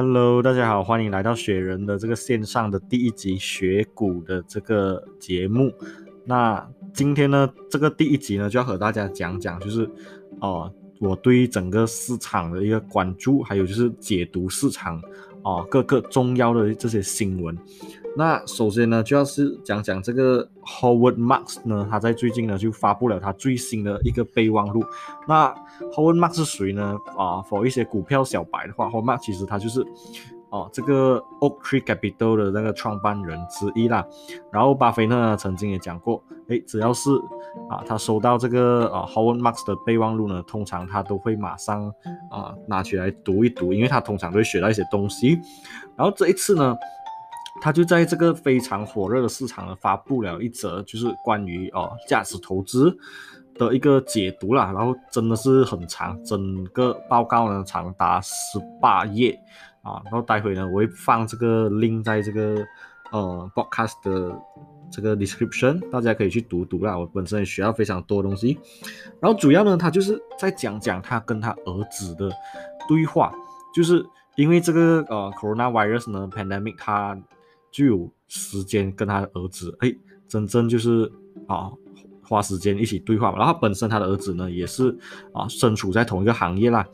Hello，大家好，欢迎来到雪人的这个线上的第一集雪谷的这个节目。那今天呢，这个第一集呢，就要和大家讲讲，就是哦，我对于整个市场的一个关注，还有就是解读市场啊各个重要的这些新闻。那首先呢，就要是讲讲这个 Howard Marks 呢，他在最近呢就发布了他最新的一个备忘录。那 Howard Marks 是谁呢？啊，for 一些股票小白的话，Howard Marks 其实他就是哦这个 Oak Tree Capital 的那个创办人之一啦。然后巴菲特呢曾经也讲过，诶，只要是啊他收到这个啊 Howard Marks 的备忘录呢，通常他都会马上啊拿起来读一读，因为他通常都会学到一些东西。然后这一次呢。他就在这个非常火热的市场呢，发布了一则就是关于哦价值投资的一个解读啦，然后真的是很长，整个报告呢长达十八页啊，然后待会呢我会放这个 link 在这个呃 podcast 的这个 description，大家可以去读读啦。我本身也学到非常多东西，然后主要呢他就是在讲讲他跟他儿子的对话，就是因为这个呃 coronavirus 呢 pandemic 他。就有时间跟他的儿子，哎，真正就是啊，花时间一起对话嘛。然后本身他的儿子呢，也是啊，身处在同一个行业啦，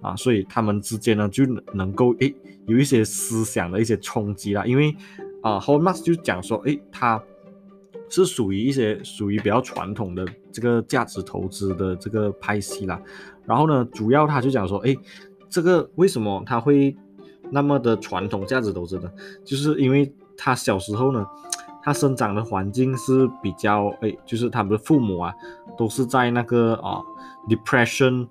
啊，所以他们之间呢，就能够哎，有一些思想的一些冲击啦。因为啊，Howard Marks 就讲说，哎，他是属于一些属于比较传统的这个价值投资的这个派系啦。然后呢，主要他就讲说，哎，这个为什么他会？那么的传统价值投资呢，就是因为他小时候呢，他生长的环境是比较哎，就是他们的父母啊，都是在那个啊 depression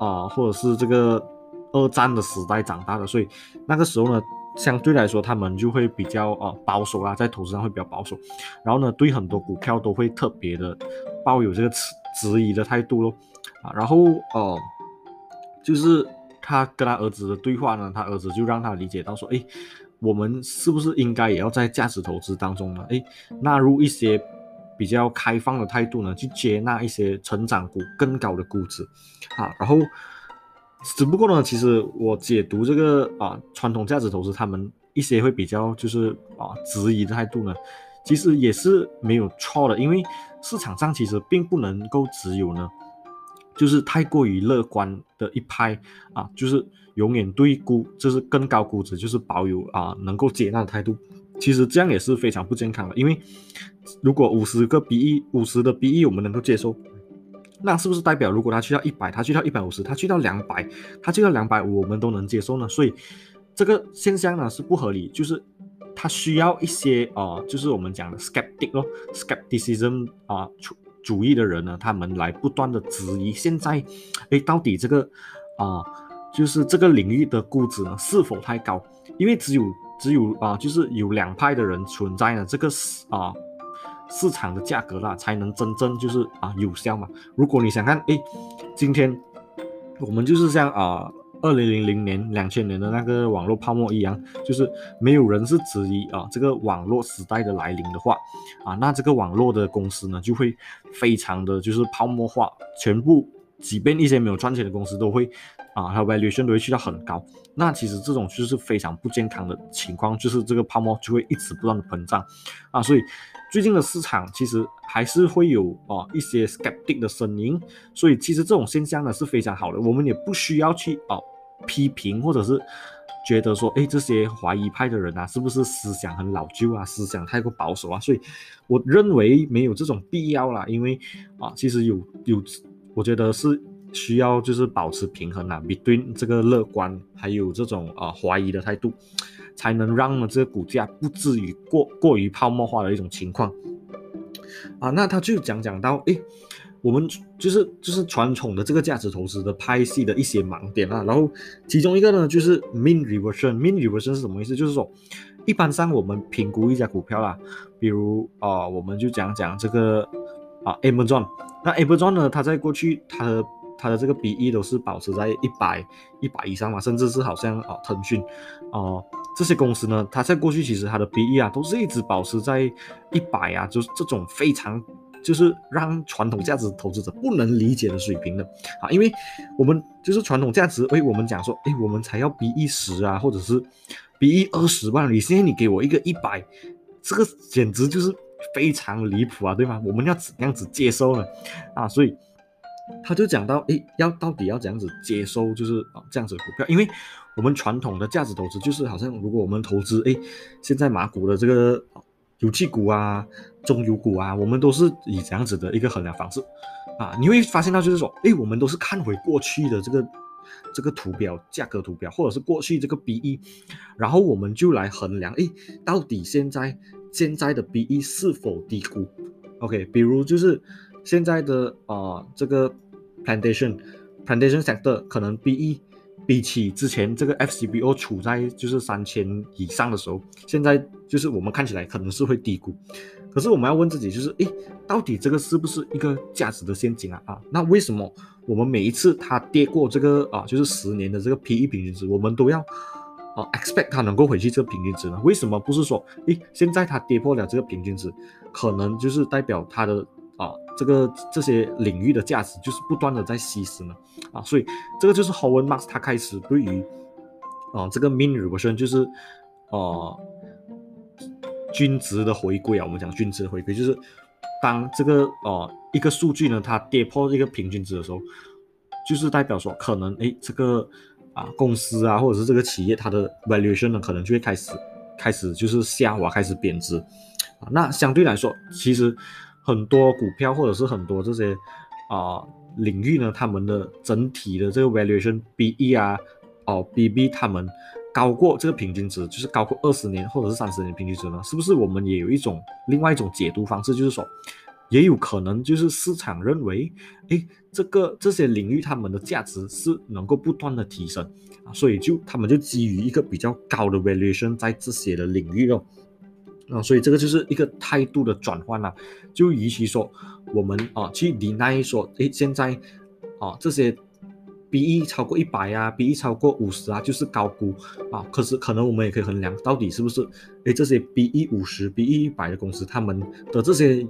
啊，或者是这个二战的时代长大的，所以那个时候呢，相对来说他们就会比较啊保守啦，在投资上会比较保守，然后呢，对很多股票都会特别的抱有这个质质疑的态度咯，啊，然后哦，就是。他跟他儿子的对话呢，他儿子就让他理解到说，哎，我们是不是应该也要在价值投资当中呢，哎，纳入一些比较开放的态度呢，去接纳一些成长股更高的估值，啊，然后只不过呢，其实我解读这个啊传统价值投资他们一些会比较就是啊质疑的态度呢，其实也是没有错的，因为市场上其实并不能够只有呢。就是太过于乐观的一派啊，就是永远对估就是更高估值就是保有啊能够接纳的态度，其实这样也是非常不健康的。因为如果五十个 B E 五十的 B E 我们能够接受，那是不是代表如果他去到一百，他去到一百五十，他去到两百，他去到两百五，我们都能接受呢？所以这个现象呢是不合理，就是它需要一些啊，就是我们讲的 skeptic 咯，skepticism 啊出。主义的人呢，他们来不断的质疑现在，哎，到底这个啊，就是这个领域的估值呢是否太高？因为只有只有啊，就是有两派的人存在呢，这个市啊市场的价格啦，才能真正就是啊有效嘛。如果你想看，哎，今天我们就是像啊。二零零零年、两千年的那个网络泡沫一样，就是没有人是质疑啊，这个网络时代的来临的话，啊，那这个网络的公司呢，就会非常的就是泡沫化，全部，即便一些没有赚钱的公司都会啊，它 valuation 都会去到很高。那其实这种就是非常不健康的情况，就是这个泡沫就会一直不断的膨胀啊，所以最近的市场其实还是会有啊一些 skeptic 的声音，所以其实这种现象呢是非常好的，我们也不需要去啊。批评或者是觉得说，哎，这些怀疑派的人啊，是不是思想很老旧啊，思想太过保守啊？所以我认为没有这种必要啦，因为啊，其实有有，我觉得是需要就是保持平衡啊，between 这个乐观还有这种啊怀疑的态度，才能让呢这个股价不至于过过于泡沫化的一种情况啊。那他就讲讲到，哎。我们就是就是传统的这个价值投资的派系的一些盲点啊，然后其中一个呢就是 mean reversion。mean reversion 是什么意思？就是说，一般上我们评估一家股票啦，比如啊，我们就讲讲这个啊，Amazon。那 Amazon 呢，它在过去它的它的这个 B E 都是保持在一百一百以上嘛，甚至是好像啊，腾讯啊这些公司呢，它在过去其实它的 B E 啊都是一直保持在一百啊，就是这种非常。就是让传统价值投资者不能理解的水平的啊，因为我们就是传统价值，哎，我们讲说，哎，我们才要 B E 十啊，或者是 B E 二十万，你现在你给我一个一百，这个简直就是非常离谱啊，对吗？我们要怎样子接受呢？啊，所以他就讲到，哎，要到底要怎样子接收，就是啊这样子股票，因为我们传统的价值投资就是好像如果我们投资，哎，现在马股的这个。油气股啊，中油股啊，我们都是以这样子的一个衡量方式啊，你会发现到就是说，哎，我们都是看回过去的这个这个图表价格图表，或者是过去这个 B E，然后我们就来衡量，哎，到底现在现在的 B E 是否低估？OK，比如就是现在的啊这个 plantation plantation sector 可能 B E。比起之前这个 FCBO 处在就是三千以上的时候，现在就是我们看起来可能是会低估，可是我们要问自己，就是诶，到底这个是不是一个价值的陷阱啊？啊，那为什么我们每一次它跌过这个啊，就是十年的这个 PE 平均值，我们都要啊 expect 它能够回去这个平均值呢？为什么不是说，诶，现在它跌破了这个平均值，可能就是代表它的。啊，这个这些领域的价值就是不断的在稀释呢，啊，所以这个就是 Howard Marks 他开始对于啊这个 mean reversion 就是啊均值的回归啊，我们讲均值的回归就是当这个呃一个数据呢它跌破一个平均值的时候，就是代表说可能哎这个啊公司啊或者是这个企业它的 valuation 呢可能就会开始开始就是下滑开始贬值啊，那相对来说其实。很多股票或者是很多这些啊领域呢，他们的整体的这个 valuation B E 啊，哦 B B 他们高过这个平均值，就是高过二十年或者是三十年平均值呢？是不是我们也有一种另外一种解读方式，就是说，也有可能就是市场认为，哎，这个这些领域他们的价值是能够不断的提升啊，所以就他们就基于一个比较高的 valuation 在这些的领域哦。啊，所以这个就是一个态度的转换啦，就与其说我们啊去理奈说，诶，现在啊这些 B E 超过一百啊，B E 超过五十啊，就是高估啊。可是可能我们也可以衡量到底是不是，诶，这些 B E 五十、B E 一百的公司，他们的这些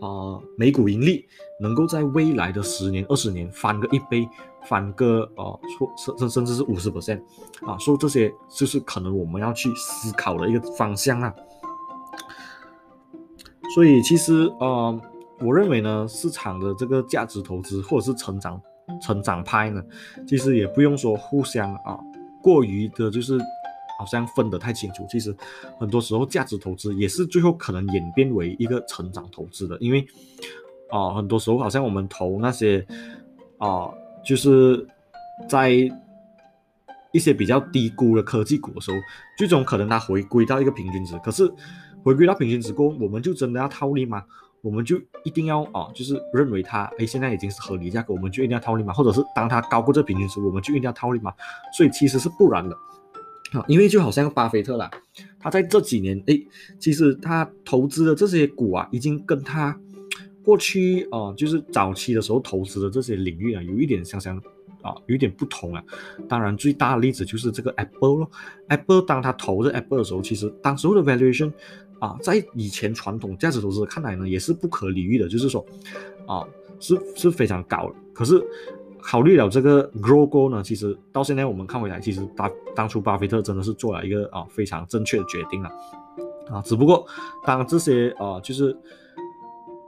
啊每股盈利能够在未来的十年、二十年翻个一倍，翻个呃甚甚甚至是五十 percent 啊，所以这些就是可能我们要去思考的一个方向啊。所以其实呃，我认为呢，市场的这个价值投资或者是成长成长派呢，其实也不用说互相啊过于的，就是好像分得太清楚。其实很多时候价值投资也是最后可能演变为一个成长投资的，因为啊很多时候好像我们投那些啊就是在一些比较低估的科技股的时候，最终可能它回归到一个平均值，可是。回归到平均值过，我们就真的要套利吗？我们就一定要啊，就是认为它哎现在已经是合理价格，我们就一定要套利吗？或者是当它高过这平均值，我们就一定要套利吗？所以其实是不然的啊，因为就好像巴菲特啦，他在这几年哎，其实他投资的这些股啊，已经跟他过去啊，就是早期的时候投资的这些领域啊，有一点相像啊，有一点不同啊。当然最大的例子就是这个 Apple 咯，Apple 当他投这 Apple 的时候，其实当时候的 valuation。啊，在以前传统价值投资者看来呢，也是不可理喻的，就是说，啊，是是非常高。可是考虑了这个 grow go 呢，其实到现在我们看回来，其实巴当初巴菲特真的是做了一个啊非常正确的决定了，啊，只不过当这些啊就是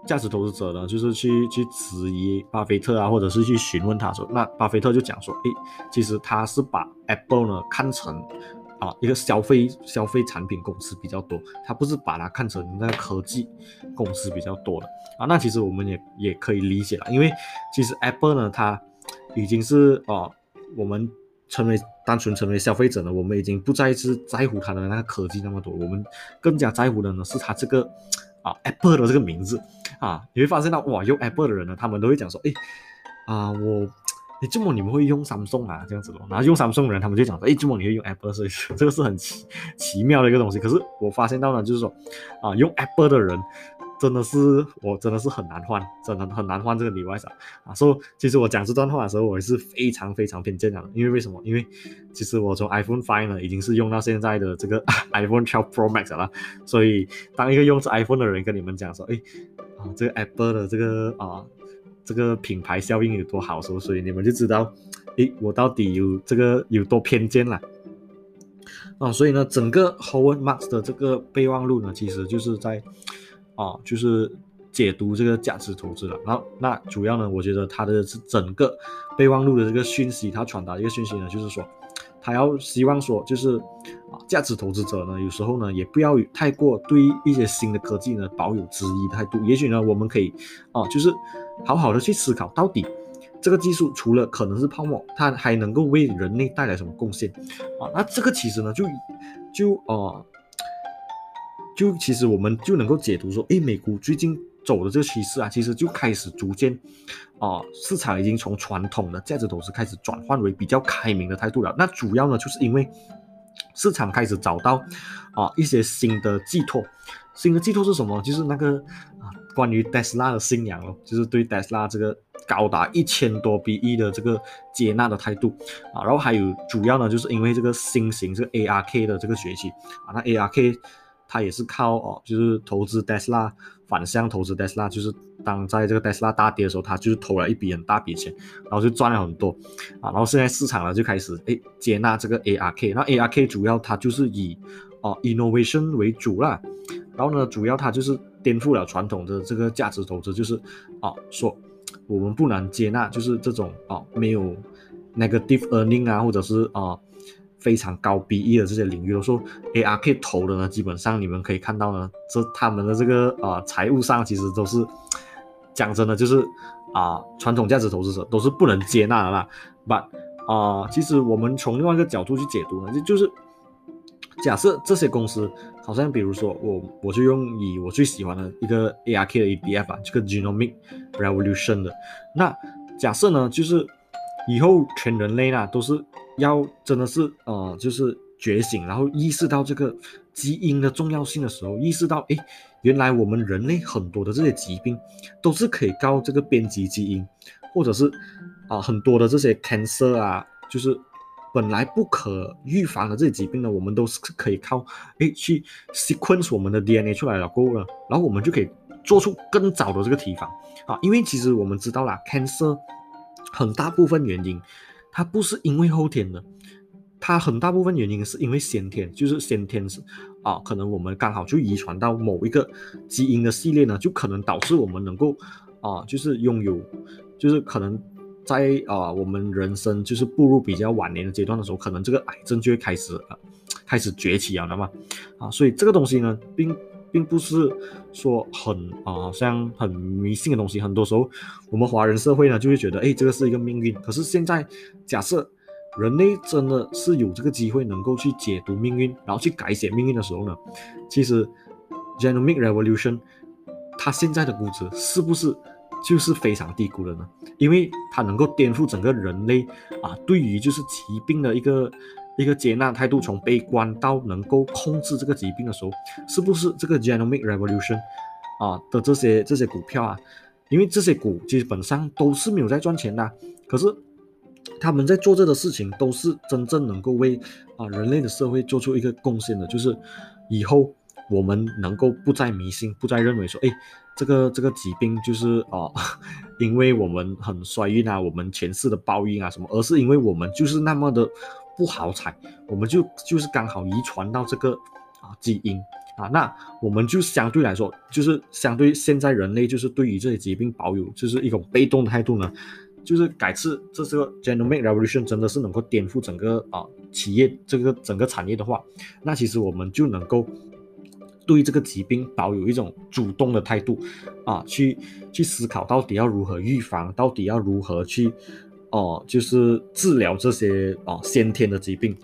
价值投资者呢，就是去去质疑巴菲特啊，或者是去询问他说，那巴菲特就讲说，诶，其实他是把 Apple 呢看成。啊，一个消费消费产品公司比较多，他不是把它看成那个科技公司比较多的啊。那其实我们也也可以理解了，因为其实 Apple 呢，它已经是啊，我们成为单纯成为消费者呢，我们已经不再是在乎它的那个科技那么多，我们更加在乎的呢是它这个啊 Apple 的这个名字啊。你会发现到哇，用 Apple 的人呢，他们都会讲说，哎啊我。哎，这么你们会用 Samsung 啊？这样子咯，然后用 Samsung 的人，他们就讲说，哎，这么你会用 Apple，所以 这个是很奇奇妙的一个东西。可是我发现到呢，就是说，啊，用 Apple 的人，真的是我真的是很难换，真的很难换这个里外少啊。所以其实我讲这段话的时候，我也是非常非常偏见的，因为为什么？因为其实我从 iPhone Five 呢，已经是用到现在的这个 iPhone 12 Pro Max 了。所以当一个用着 iPhone 的人跟你们讲说，哎啊，这个 Apple 的这个啊这个品牌效应有多好，所所以你们就知道，哎，我到底有这个有多偏见了。啊，所以呢，整个 Howard Marks 的这个备忘录呢，其实就是在，啊，就是解读这个价值投资了。然后，那主要呢，我觉得他的是整个备忘录的这个讯息，他传达一个讯息呢，就是说，他要希望说，就是啊，价值投资者呢，有时候呢，也不要太过对一些新的科技呢，保有质疑态度。也许呢，我们可以，啊，就是好好的去思考到底。这个技术除了可能是泡沫，它还能够为人类带来什么贡献啊？那这个其实呢，就就呃，就其实我们就能够解读说，诶，美股最近走的这个趋势啊，其实就开始逐渐啊，市场已经从传统的价值投资开始转换为比较开明的态度了。那主要呢，就是因为市场开始找到啊一些新的寄托，新的寄托是什么？就是那个啊，关于特斯拉的信仰咯，就是对特斯拉这个。高达一千多比一的这个接纳的态度。啊，然后还有主要呢，就是因为这个新型这个 ARK 的这个崛起啊，那 ARK 它也是靠哦，就是投资 Tesla 反向投资 Tesla，就是当在这个 Tesla 大跌的时候，他就是投了一笔很大笔钱，然后就赚了很多。啊，然后现在市场呢就开始哎接纳这个 ARK，那 ARK 主要它就是以哦 innovation 为主啦，然后呢主要它就是颠覆了传统的这个价值投资，就是啊说。我们不难接纳，就是这种啊，没有 negative earning 啊，或者是啊非常高 BE 的这些领域，都说 ARK 投的呢，基本上你们可以看到呢，这他们的这个啊财务上其实都是讲真的，就是啊传统价值投资者都是不能接纳的啦。But 啊，其实我们从另外一个角度去解读呢，就就是假设这些公司。好像比如说我我就用以我最喜欢的一个 ARK 的 ETF 啊，这个 Genomic Revolution 的。那假设呢，就是以后全人类呢都是要真的是呃就是觉醒，然后意识到这个基因的重要性的时候，意识到哎，原来我们人类很多的这些疾病都是可以靠这个编辑基因，或者是啊很多的这些 cancer 啊，就是。本来不可预防的这些疾病呢，我们都是可以靠哎去 sequence 我们的 DNA 出来了够了，然后我们就可以做出更早的这个提防啊。因为其实我们知道啦，cancer 很大部分原因它不是因为后天的，它很大部分原因是因为先天，就是先天是啊，可能我们刚好就遗传到某一个基因的系列呢，就可能导致我们能够啊，就是拥有，就是可能。在啊，我们人生就是步入比较晚年的阶段的时候，可能这个癌症就会开始呃开始崛起了嘛啊，所以这个东西呢，并并不是说很啊像很迷信的东西。很多时候，我们华人社会呢就会觉得，哎，这个是一个命运。可是现在，假设人类真的是有这个机会能够去解读命运，然后去改写命运的时候呢，其实 genomic revolution 它现在的估值是不是？就是非常低估了呢，因为它能够颠覆整个人类啊，对于就是疾病的一个一个接纳态度，从悲观到能够控制这个疾病的时候，是不是这个 genomic revolution 啊的这些这些股票啊？因为这些股基本上都是没有在赚钱的，可是他们在做这个事情都是真正能够为啊人类的社会做出一个贡献的，就是以后。我们能够不再迷信，不再认为说，哎，这个这个疾病就是啊，因为我们很衰运啊，我们前世的报应啊什么，而是因为我们就是那么的不好彩，我们就就是刚好遗传到这个啊基因啊，那我们就相对来说，就是相对现在人类就是对于这些疾病保有就是一种被动的态度呢，就是改次这这个 genomic revolution 真的是能够颠覆整个啊企业这个整个产业的话，那其实我们就能够。对这个疾病保有一种主动的态度，啊，去去思考到底要如何预防，到底要如何去，哦，就是治疗这些哦先天的疾病。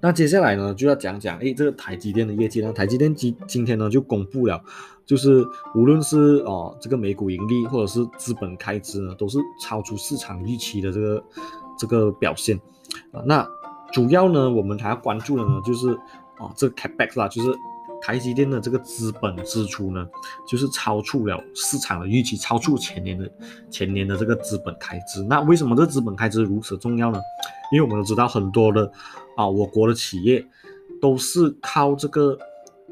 那接下来呢，就要讲讲，哎，这个台积电的业绩呢，台积电今今天呢就公布了，就是无论是哦这个每股盈利或者是资本开支呢，都是超出市场预期的这个这个表现，啊，那主要呢我们还要关注的呢就是。啊，这个 capex 啦，就是台积电的这个资本支出呢，就是超出了市场的预期，超出前年的前年的这个资本开支。那为什么这资本开支如此重要呢？因为我们都知道很多的啊，我国的企业都是靠这个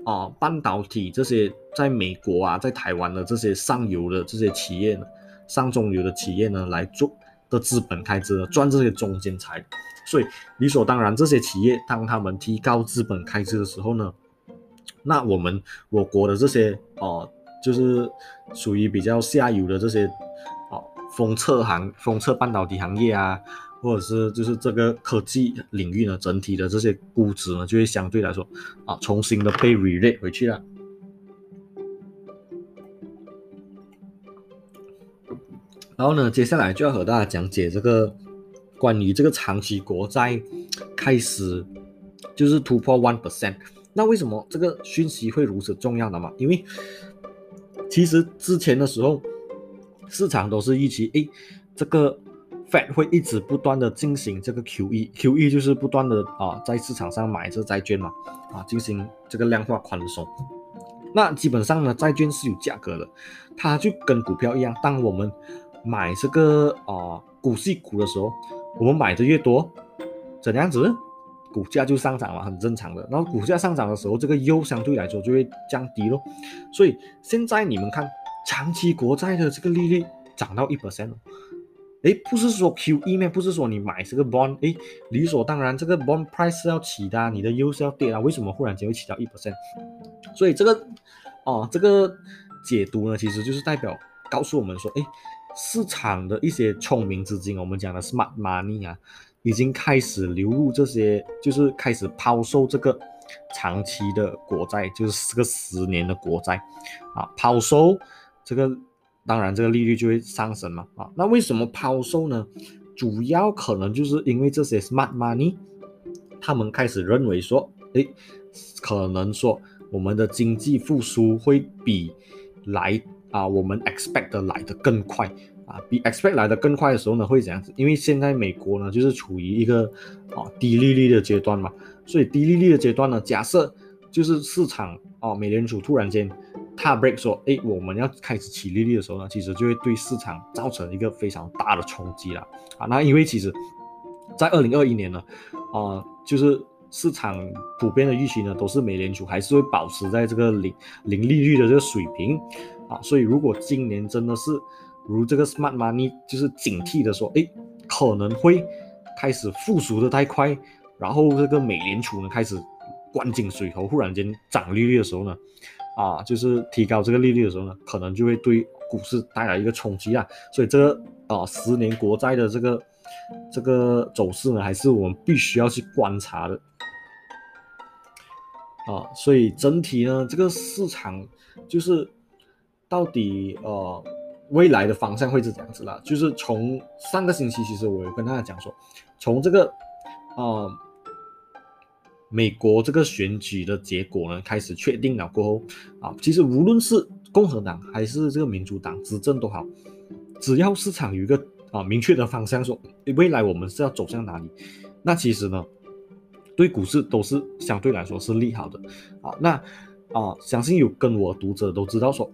啊半导体这些在美国啊，在台湾的这些上游的这些企业呢，上中游的企业呢来做的资本开支，赚这些中间财。所以理所当然，这些企业当他们提高资本开支的时候呢，那我们我国的这些哦，就是属于比较下游的这些哦，封测行、封测半导体行业啊，或者是就是这个科技领域呢，整体的这些估值呢，就会相对来说啊，重新的被 relate 回去了。然后呢，接下来就要和大家讲解这个。关于这个长期国债开始就是突破 one percent，那为什么这个讯息会如此重要的嘛？因为其实之前的时候，市场都是预期，哎，这个 Fed 会一直不断的进行这个 QE，QE 就是不断的啊在市场上买这债券嘛，啊进行这个量化宽松。那基本上呢，债券是有价格的，它就跟股票一样，当我们买这个啊股息股的时候。我们买的越多，怎样子，股价就上涨了，很正常的。然后股价上涨的时候，这个优相对来说就会降低咯。所以现在你们看，长期国债的这个利率涨到一 percent 了，哎，不是说 QE 面，不是说你买这个 bond，哎，理所当然这个 bond price 是要起的，你的优是要跌啊，为什么忽然间会起到一 percent？所以这个，哦，这个解读呢，其实就是代表告诉我们说，哎。市场的一些聪明资金，我们讲的 smart money 啊，已经开始流入这些，就是开始抛售这个长期的国债，就是这个十年的国债啊，抛售这个，当然这个利率就会上升嘛啊。那为什么抛售呢？主要可能就是因为这些 smart money，他们开始认为说，诶，可能说我们的经济复苏会比来。啊，我们 expect 的来的更快啊，比 expect 来的更快的时候呢，会怎样子？因为现在美国呢，就是处于一个啊低利率的阶段嘛，所以低利率的阶段呢，假设就是市场啊，美联储突然间踏 break 说，哎，我们要开始起利率的时候呢，其实就会对市场造成一个非常大的冲击了啊。那因为其实，在二零二一年呢，啊，就是市场普遍的预期呢，都是美联储还是会保持在这个零零利率的这个水平。所以如果今年真的是如这个 smart money 就是警惕的说，哎，可能会开始复苏的太快，然后这个美联储呢开始关紧水头，忽然间涨利率的时候呢，啊，就是提高这个利率的时候呢，可能就会对股市带来一个冲击啊。所以这个啊十年国债的这个这个走势呢，还是我们必须要去观察的。啊，所以整体呢，这个市场就是。到底呃未来的方向会是怎样子啦？就是从上个星期，其实我有跟大家讲说，从这个呃美国这个选举的结果呢开始确定了过后啊，其实无论是共和党还是这个民主党执政都好，只要市场有一个啊明确的方向，说未来我们是要走向哪里，那其实呢对股市都是相对来说是利好的啊。那啊，相信有跟我读者都知道说。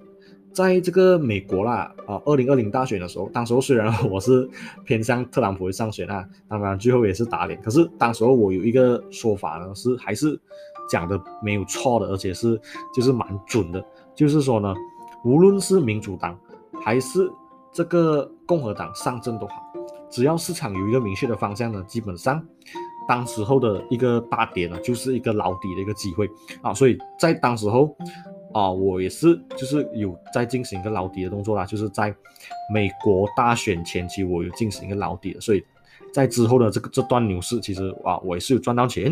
在这个美国啦，啊，二零二零大选的时候，当时候虽然我是偏向特朗普上选啊，当然最后也是打脸。可是当时候我有一个说法呢，是还是讲的没有错的，而且是就是蛮准的，就是说呢，无论是民主党还是这个共和党上阵都好，只要市场有一个明确的方向呢，基本上当时候的一个大跌呢，就是一个捞底的一个机会啊，所以在当时候。啊，我也是，就是有在进行一个捞底的动作啦，就是在美国大选前期，我有进行一个捞底的，所以在之后的这个这段牛市，其实啊，我也是有赚到钱，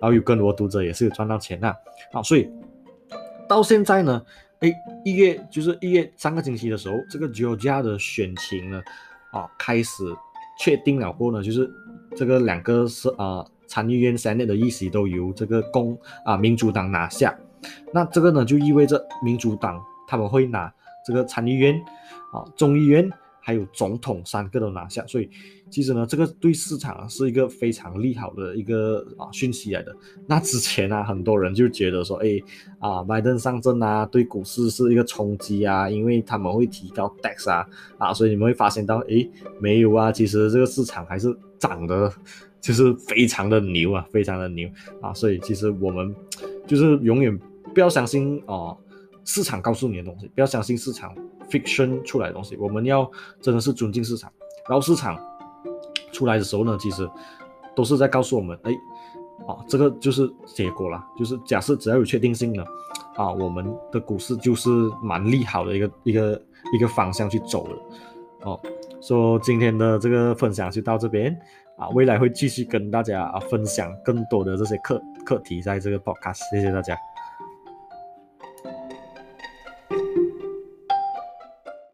然后有更多读者也是有赚到钱的，啊，所以到现在呢，哎，一月就是一月三个星期的时候，这个 Georgia 的选情呢，啊，开始确定了过呢，就是这个两个是啊参议院 Senate 的议席都由这个共啊民主党拿下。那这个呢，就意味着民主党他们会拿这个参议院、啊众议院还有总统三个都拿下，所以其实呢，这个对市场是一个非常利好的一个啊讯息来的。那之前啊，很多人就觉得说，哎啊，拜登上阵啊，对股市是一个冲击啊，因为他们会提高 tax 啊啊，所以你们会发现到，哎，没有啊，其实这个市场还是涨的，就是非常的牛啊，非常的牛啊，所以其实我们就是永远不要相信哦。市场告诉你的东西，不要相信市场 fiction 出来的东西。我们要真的是尊敬市场，然后市场出来的时候呢，其实都是在告诉我们，哎，啊，这个就是结果了，就是假设只要有确定性了，啊，我们的股市就是蛮利好的一个一个一个方向去走的。哦，说今天的这个分享就到这边，啊，未来会继续跟大家啊分享更多的这些课课题在这个 podcast，谢谢大家。